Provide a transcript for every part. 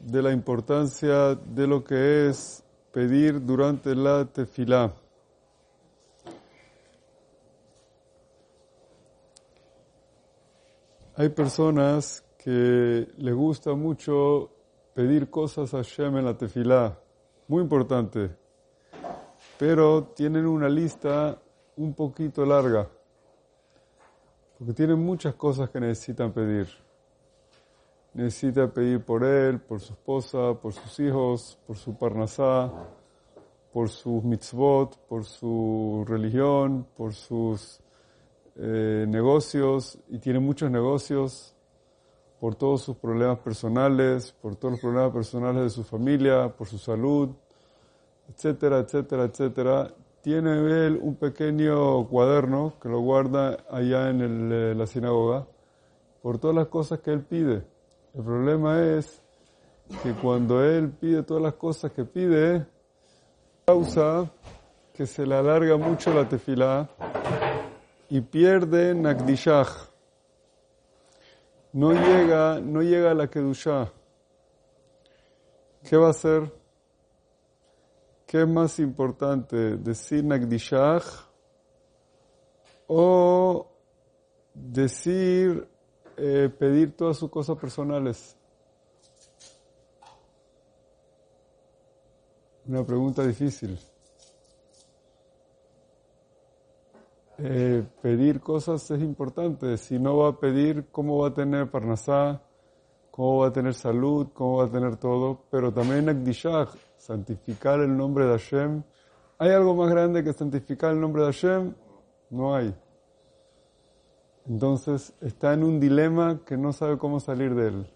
de la importancia de lo que es pedir durante la tefilá. Hay personas que les gusta mucho pedir cosas a Hashem en la tefilá, muy importante, pero tienen una lista un poquito larga, porque tienen muchas cosas que necesitan pedir. Necesita pedir por él, por su esposa, por sus hijos, por su parnasá, por sus mitzvot, por su religión, por sus eh, negocios, y tiene muchos negocios, por todos sus problemas personales, por todos los problemas personales de su familia, por su salud, etcétera, etcétera, etcétera. Tiene él un pequeño cuaderno que lo guarda allá en eh, la sinagoga por todas las cosas que él pide. El problema es que cuando él pide todas las cosas que pide, causa que se le alarga mucho la tefilá y pierde Nakdishah no llega, no llega a la Kedusha. ¿Qué va a hacer? ¿Qué es más importante? ¿Decir Nagdishach o decir, eh, pedir todas sus cosas personales? Una pregunta difícil. Eh, pedir cosas es importante. Si no va a pedir, ¿cómo va a tener parnasá? ¿Cómo va a tener salud? ¿Cómo va a tener todo? Pero también Akdishah, santificar el nombre de Hashem. ¿Hay algo más grande que santificar el nombre de Hashem? No hay. Entonces está en un dilema que no sabe cómo salir de él.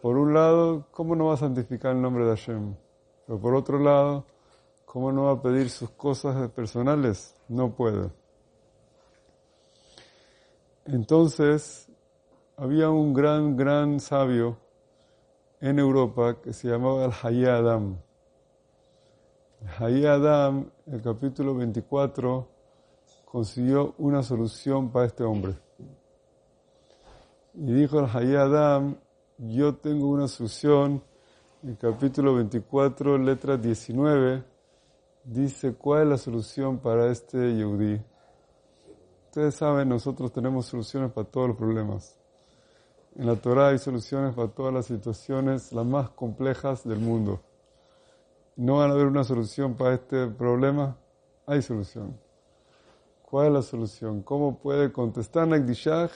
Por un lado, ¿cómo no va a santificar el nombre de Hashem? Pero por otro lado, ¿cómo no va a pedir sus cosas personales? No puede. Entonces, había un gran, gran sabio en Europa que se llamaba el Hayy Adam. Hayy Adam, el capítulo 24, consiguió una solución para este hombre. Y dijo el Hayy Adam, yo tengo una solución. En el capítulo 24, letra 19, dice cuál es la solución para este Yehudi. Ustedes saben, nosotros tenemos soluciones para todos los problemas. En la Torah hay soluciones para todas las situaciones, las más complejas del mundo. ¿No van a haber una solución para este problema? Hay solución. ¿Cuál es la solución? ¿Cómo puede contestar Nagdishah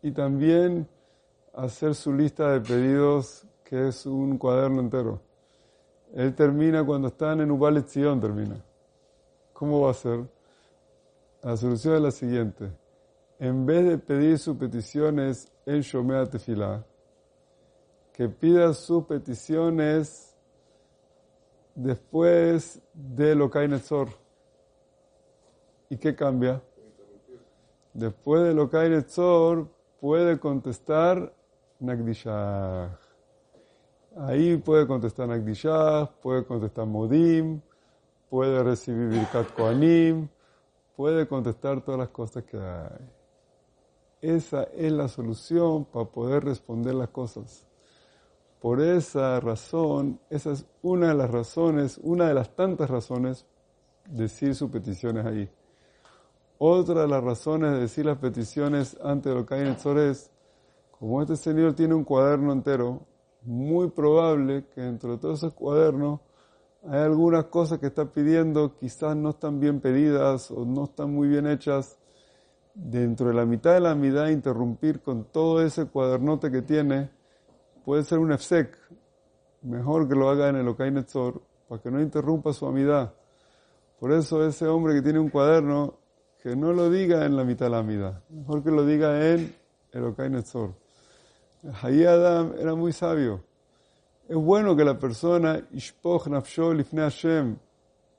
y también hacer su lista de pedidos, que es un cuaderno entero? Él termina cuando están en Ubal termina. ¿Cómo va a ser? La solución es la siguiente. En vez de pedir sus peticiones en Shomea Tefilá, que pida sus peticiones después de lo que hay Netzor. ¿Y qué cambia? Después de lo que hay Netzor, puede contestar Nagdishah. Ahí puede contestar Nagdishah, puede contestar Modim, puede recibir Birkat Koanim, puede contestar todas las cosas que hay. Esa es la solución para poder responder las cosas. Por esa razón, esa es una de las razones, una de las tantas razones, decir sus peticiones ahí. Otra de las razones de decir las peticiones en el es, como este señor tiene un cuaderno entero, muy probable que dentro de todos esos cuadernos hay algunas cosas que está pidiendo, quizás no están bien pedidas o no están muy bien hechas. Dentro de la mitad de la mitad, interrumpir con todo ese cuadernote que tiene, puede ser un EFSEC. Mejor que lo haga en el Okai Netzor, para que no interrumpa su amidad. Por eso ese hombre que tiene un cuaderno, que no lo diga en la mitad de la amidad. Mejor que lo diga en el Okai Netzor. Hayy Adam era muy sabio. Es bueno que la persona, Ishpoch Nafsho Lifne Hashem,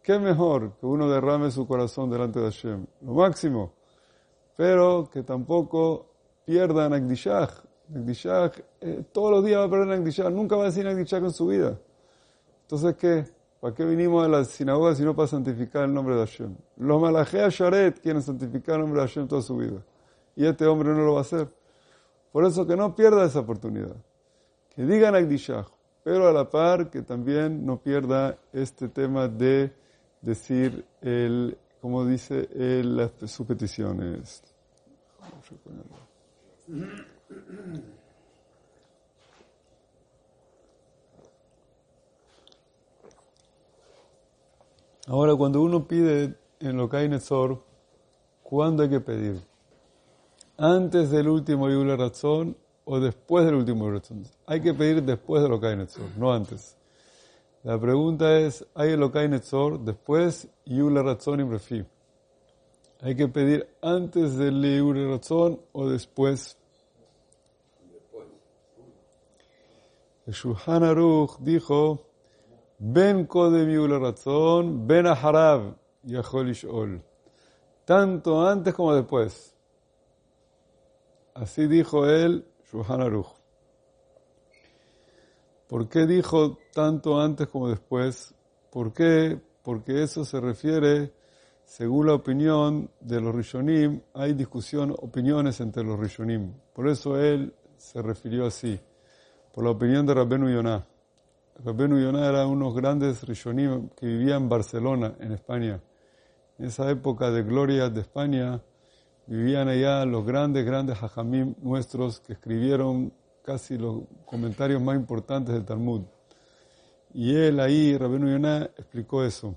qué mejor que uno derrame su corazón delante de Hashem, lo máximo, pero que tampoco pierda Nagdishach. Nagdishach, eh, todos los días va a perder Nagdishach, nunca va a decir Nagdishach en su vida. Entonces, ¿qué? ¿Para qué vinimos a la sinagoga si no para santificar el nombre de Hashem? Los malajea Sharet quieren santificar el nombre de Hashem toda su vida. Y este hombre no lo va a hacer. Por eso que no pierda esa oportunidad. Que digan Nagdishach pero a la par que también no pierda este tema de decir el, como dice él, las, sus peticiones. Ahora, cuando uno pide en lo que Netzor, ¿cuándo hay que pedir? ¿Antes del último Yule Razón o después del último Yule Razón? Hay que pedir después de lo que Netzor, no antes. La pregunta es, ¿hay el Okai Netzor después Yule Razón y Refi? ¿Hay que pedir antes del Yule Razón o después? El Shulchan Aruch dijo Ben Kodem Yule Razón, Ben Aharav Yahol Ishol. Tanto antes como después. Así dijo él, Shulchan Aruch. ¿Por qué dijo tanto antes como después? ¿Por qué? Porque eso se refiere, según la opinión de los Rishonim, hay discusión, opiniones entre los Rishonim. Por eso él se refirió así, por la opinión de Rabbenu Yonah. Rabbenu Yonah era unos grandes Rishonim que vivían en Barcelona, en España. En esa época de gloria de España, vivían allá los grandes, grandes hajamim nuestros que escribieron casi los comentarios más importantes del Talmud. Y él ahí, Rabbenu Yonah, explicó eso.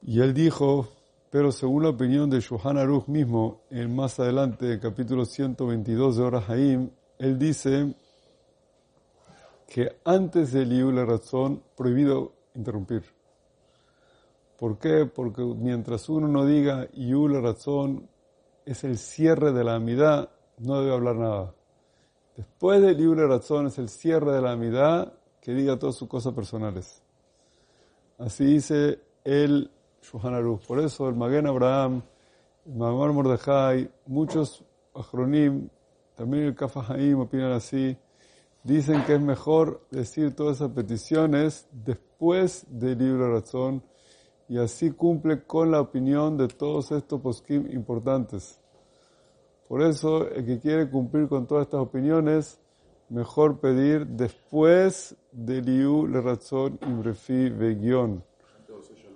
Y él dijo, pero según la opinión de Shohan Aruch mismo, en más adelante, el capítulo 122 de Orahaim, él dice que antes del Yule Razón, prohibido interrumpir. ¿Por qué? Porque mientras uno no diga Yule Razón es el cierre de la amidad, no debe hablar nada. Después del Yule Razón es el cierre de la amidad, que diga todas sus cosas personales. Así dice el Aruch. Por eso el Magen Abraham, el Mamar Mordejai, muchos Achronim, también el Kafahaim opinan así, dicen que es mejor decir todas esas peticiones después del libro razón y así cumple con la opinión de todos estos poskim importantes. Por eso, el que quiere cumplir con todas estas opiniones, mejor pedir después del Iu le razón Imrefi Vegion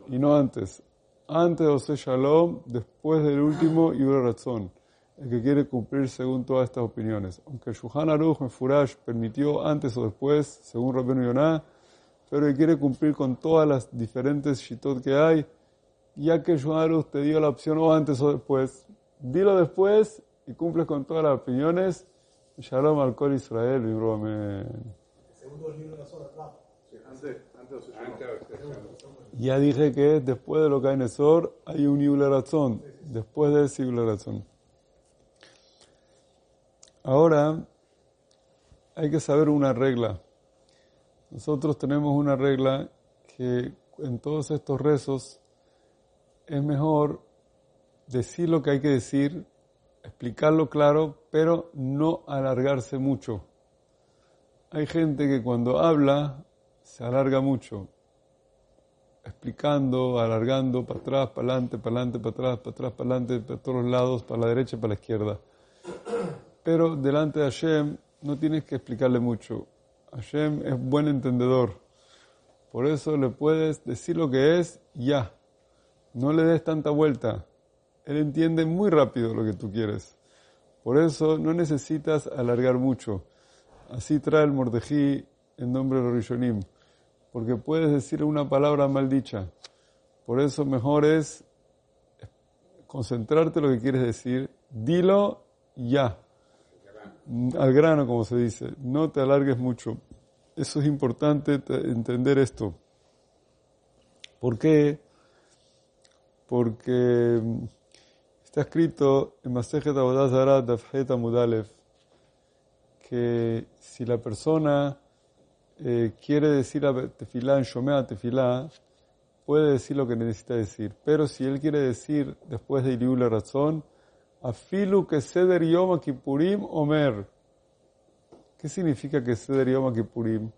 y no antes. Antes de Ose Shalom, después del último le razón el que quiere cumplir según todas estas opiniones. Aunque el Shuhan Aruch Furash permitió antes o después, según Rabbeinu Yonah, pero que quiere cumplir con todas las diferentes shitot que hay, ya que el Shuhan Aruch te dio la opción o antes o después, dilo después y cumples con todas las opiniones. Shalom al Kol Israel, y Amén. Ya dije que después de lo que hay en Esor, hay un Yule Razón. Después de ese Yule Razón. Ahora hay que saber una regla. Nosotros tenemos una regla que en todos estos rezos es mejor decir lo que hay que decir, explicarlo claro, pero no alargarse mucho. Hay gente que cuando habla se alarga mucho, explicando, alargando, para atrás, para adelante, para adelante, para atrás, para atrás, para adelante, para todos los lados, para la derecha, para la izquierda. Pero delante de Hashem no tienes que explicarle mucho. Hashem es buen entendedor. Por eso le puedes decir lo que es ya. No le des tanta vuelta. Él entiende muy rápido lo que tú quieres. Por eso no necesitas alargar mucho. Así trae el Mordejí en nombre de Rishonim. Porque puedes decir una palabra mal dicha. Por eso mejor es concentrarte en lo que quieres decir. Dilo ya al grano, como se dice, no te alargues mucho. Eso es importante entender esto. ¿Por qué? Porque mm, está escrito en Masejet Abodazara Dafhet Mudalev que si la persona eh, quiere decir a tefilá, en shomea tefilá, puede decir lo que necesita decir. Pero si él quiere decir después de Iliú la razón, Afilu que Seder Yom Kippurim Omer. ¿Qué significa que Seder Yom Kippurim?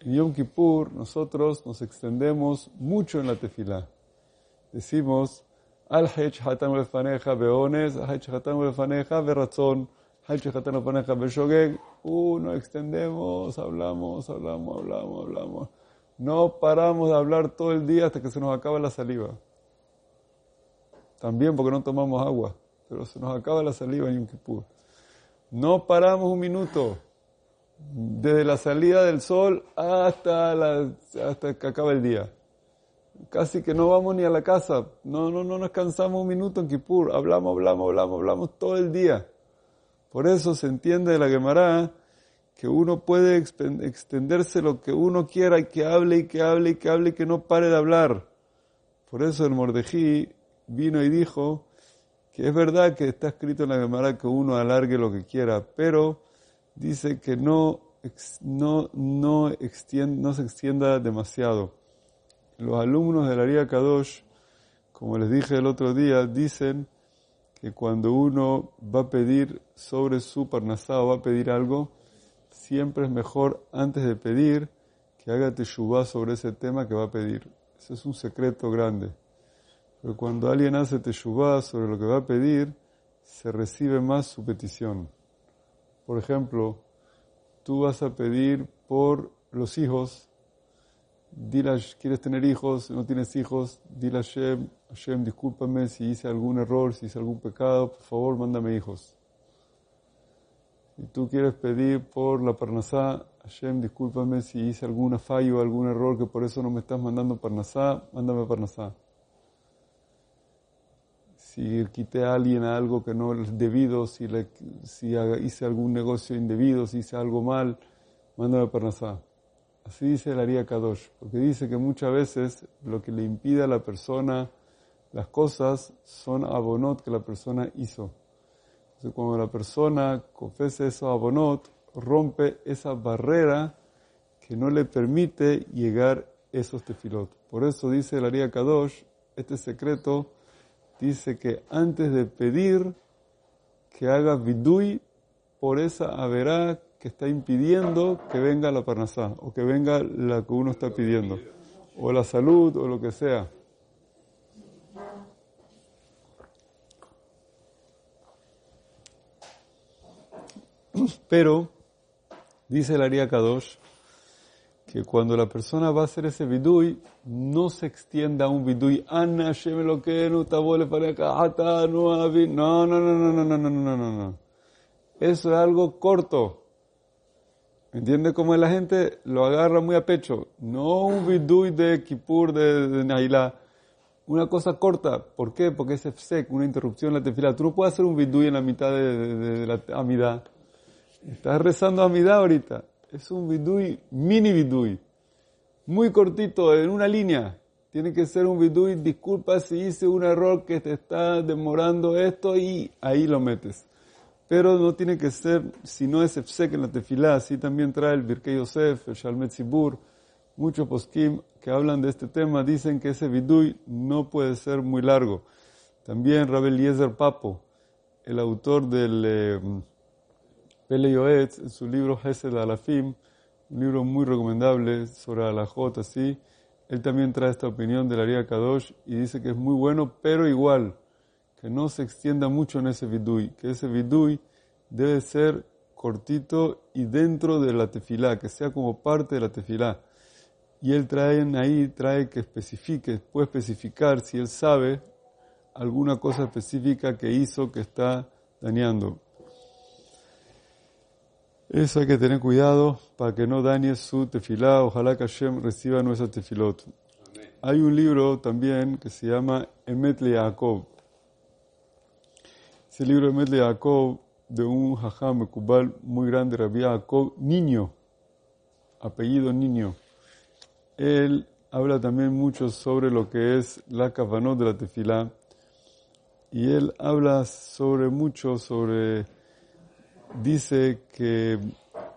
En Yom Kippur nosotros nos extendemos mucho en la tefilá. Decimos, Al Hech Hatam Lefaneja Beones, Al Hech Hatam Lefaneja Berazón, uno extendemos, hablamos, hablamos, hablamos, hablamos. No paramos de hablar todo el día hasta que se nos acaba la saliva. También porque no tomamos agua, pero se nos acaba la saliva en Yom Kippur. No paramos un minuto, desde la salida del sol hasta, hasta que acaba el día. Casi que no vamos ni a la casa, no, no, no nos cansamos un minuto en Kippur, hablamos, hablamos, hablamos, hablamos todo el día. Por eso se entiende de la Gemara que uno puede extenderse lo que uno quiera y que hable y que hable y que hable y que no pare de hablar. Por eso el Mordejí vino y dijo es verdad que está escrito en la Gemara que uno alargue lo que quiera, pero dice que no, no, no, no se extienda demasiado. Los alumnos del Aria Kadosh, como les dije el otro día, dicen que cuando uno va a pedir sobre su parnasá o va a pedir algo, siempre es mejor antes de pedir que haga teshuvah sobre ese tema que va a pedir. Ese es un secreto grande. Pero cuando alguien hace teshuvah sobre lo que va a pedir, se recibe más su petición. Por ejemplo, tú vas a pedir por los hijos, dile, quieres tener hijos, no tienes hijos, dile a Hashem, Hashem, discúlpame si hice algún error, si hice algún pecado, por favor, mándame hijos. Si tú quieres pedir por la Parnasá, Hashem, discúlpame si hice alguna fallo, algún error, que por eso no me estás mandando Parnasá, mándame Parnasá. Si quité a alguien algo que no es debido, si, le, si hice algún negocio indebido, si hice algo mal, mándame Parnasá. Así dice el Aria Kadosh, porque dice que muchas veces lo que le impide a la persona las cosas son abonot que la persona hizo. Entonces, cuando la persona confesa eso abonot, rompe esa barrera que no le permite llegar esos tefilot. Por eso dice el Aria Kadosh, este secreto, dice que antes de pedir que haga vidui por esa averá que está impidiendo que venga la parnasá o que venga la que uno está pidiendo, o la salud o lo que sea. Pero, dice el Aria Kadosh, que cuando la persona va a hacer ese vidui, no se extienda un vidui, Anna lo que no no, no, no, no, no, no, no, no, no, no. Eso es algo corto. ¿Entiende cómo la gente lo agarra muy a pecho? No un vidui de Kippur, de, de Nailá. Una cosa corta. ¿Por qué? Porque es sec, una interrupción en la tefila. Tú no puedes hacer un vidui en la mitad de, de la amidad. Estás rezando amidad ahorita. Es un vidui, mini vidui. Muy cortito, en una línea. Tiene que ser un vidui, disculpa si hice un error que te está demorando esto y ahí lo metes. Pero no tiene que ser, si no es Efsek en la tefilá, así también trae el Birkei Yosef, el Shalmet Zibur, muchos poskim que hablan de este tema dicen que ese vidui no puede ser muy largo. También Rabel Eliezer Papo, el autor del eh, Pele Yoetz, en su libro Hesed Alafim, un libro muy recomendable sobre Alajot, así, él también trae esta opinión de la Aria Kadosh y dice que es muy bueno, pero igual, que no se extienda mucho en ese vidui, que ese vidui debe ser cortito y dentro de la tefilá, que sea como parte de la tefilá. Y él trae ahí, trae que especifique, puede especificar si él sabe alguna cosa específica que hizo que está dañando. Eso hay que tener cuidado para que no dañe su tefilá. Ojalá que Hashem reciba nuestra tefilot. Hay un libro también que se llama Emet Yaakov. Ese libro Medle Jacob, de un jajam mekubal muy grande, Rabbi Jacob, niño, apellido niño. Él habla también mucho sobre lo que es la kavanot de la tefilá. Y él habla sobre mucho, sobre, dice que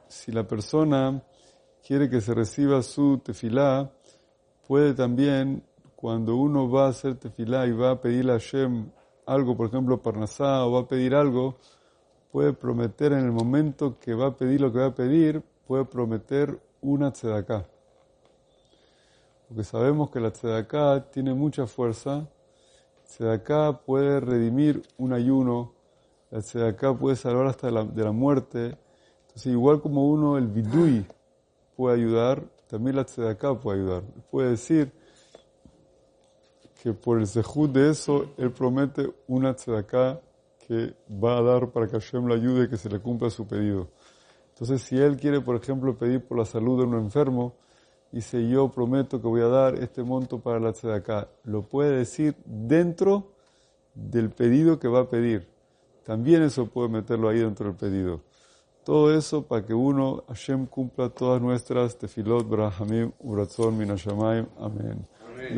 si la persona quiere que se reciba su tefilá, puede también, cuando uno va a hacer tefilá y va a pedirle a Hashem algo, por ejemplo, Parnasá, o va a pedir algo, puede prometer en el momento que va a pedir lo que va a pedir, puede prometer una tzedaká. Porque sabemos que la tzedaká tiene mucha fuerza. Tzedaká puede redimir un ayuno, la acá puede salvar hasta de la, muerte. Entonces, igual como uno, el vidui, puede ayudar, también la acá puede ayudar. Puede decir que por el sejud de eso, él promete una acá que va a dar para que Hashem le ayude y que se le cumpla su pedido. Entonces, si él quiere, por ejemplo, pedir por la salud de un enfermo, dice, yo prometo que voy a dar este monto para la acá, lo puede decir dentro del pedido que va a pedir. También eso puede meterlo ahí dentro del pedido. Todo eso para que uno, Hashem, cumpla todas nuestras tefilot, brahamim, uratzon, minashamayim. Amén. Amén.